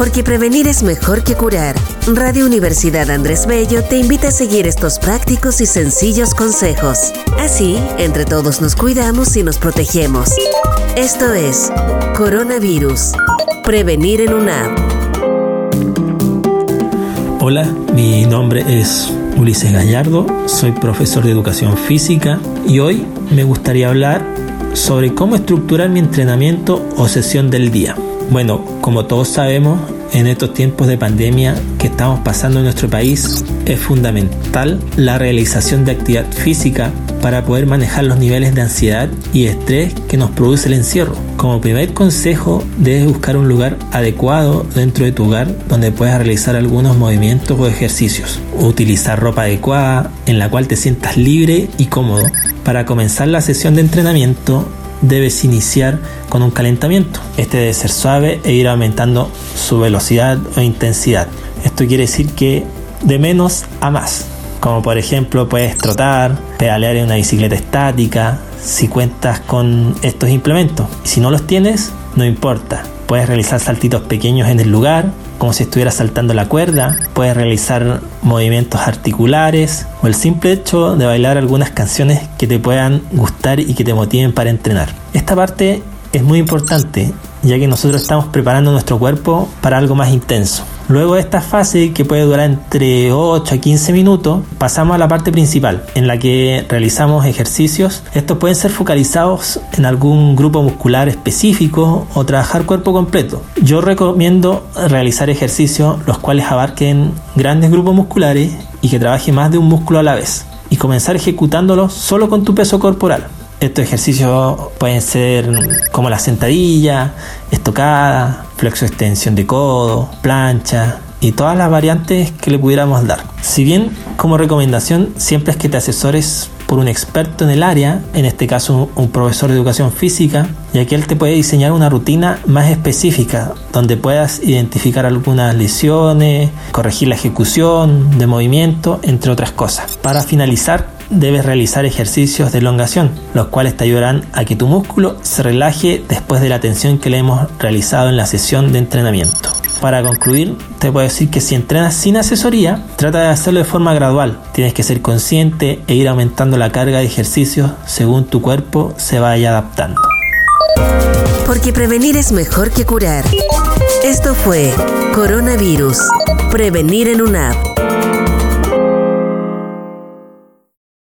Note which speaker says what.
Speaker 1: Porque prevenir es mejor que curar. Radio Universidad Andrés Bello te invita a seguir estos prácticos y sencillos consejos. Así, entre todos nos cuidamos y nos protegemos. Esto es Coronavirus. Prevenir en una
Speaker 2: Hola, mi nombre es Ulises Gallardo, soy profesor de educación física y hoy me gustaría hablar sobre cómo estructurar mi entrenamiento o sesión del día. Bueno, como todos sabemos, en estos tiempos de pandemia que estamos pasando en nuestro país, es fundamental la realización de actividad física para poder manejar los niveles de ansiedad y estrés que nos produce el encierro. Como primer consejo, debes buscar un lugar adecuado dentro de tu hogar donde puedas realizar algunos movimientos o ejercicios. Utilizar ropa adecuada en la cual te sientas libre y cómodo. Para comenzar la sesión de entrenamiento, debes iniciar con un calentamiento. Este debe ser suave e ir aumentando su velocidad o intensidad. Esto quiere decir que de menos a más. Como por ejemplo puedes trotar, pedalear en una bicicleta estática, si cuentas con estos implementos. Si no los tienes, no importa. Puedes realizar saltitos pequeños en el lugar, como si estuvieras saltando la cuerda. Puedes realizar movimientos articulares o el simple hecho de bailar algunas canciones que te puedan gustar y que te motiven para entrenar. Esta parte es muy importante ya que nosotros estamos preparando nuestro cuerpo para algo más intenso. Luego de esta fase, que puede durar entre 8 a 15 minutos, pasamos a la parte principal, en la que realizamos ejercicios. Estos pueden ser focalizados en algún grupo muscular específico o trabajar cuerpo completo. Yo recomiendo realizar ejercicios los cuales abarquen grandes grupos musculares y que trabaje más de un músculo a la vez, y comenzar ejecutándolos solo con tu peso corporal. Estos ejercicios pueden ser como la sentadilla, estocada, flexo extensión de codo, plancha y todas las variantes que le pudiéramos dar. Si bien como recomendación siempre es que te asesores por un experto en el área, en este caso un profesor de educación física, ya que él te puede diseñar una rutina más específica donde puedas identificar algunas lesiones, corregir la ejecución de movimiento, entre otras cosas. Para finalizar, debes realizar ejercicios de elongación, los cuales te ayudarán a que tu músculo se relaje después de la tensión que le hemos realizado en la sesión de entrenamiento. Para concluir, te puedo decir que si entrenas sin asesoría, trata de hacerlo de forma gradual. Tienes que ser consciente e ir aumentando la carga de ejercicios según tu cuerpo se vaya adaptando.
Speaker 1: Porque prevenir es mejor que curar. Esto fue Coronavirus. Prevenir en una app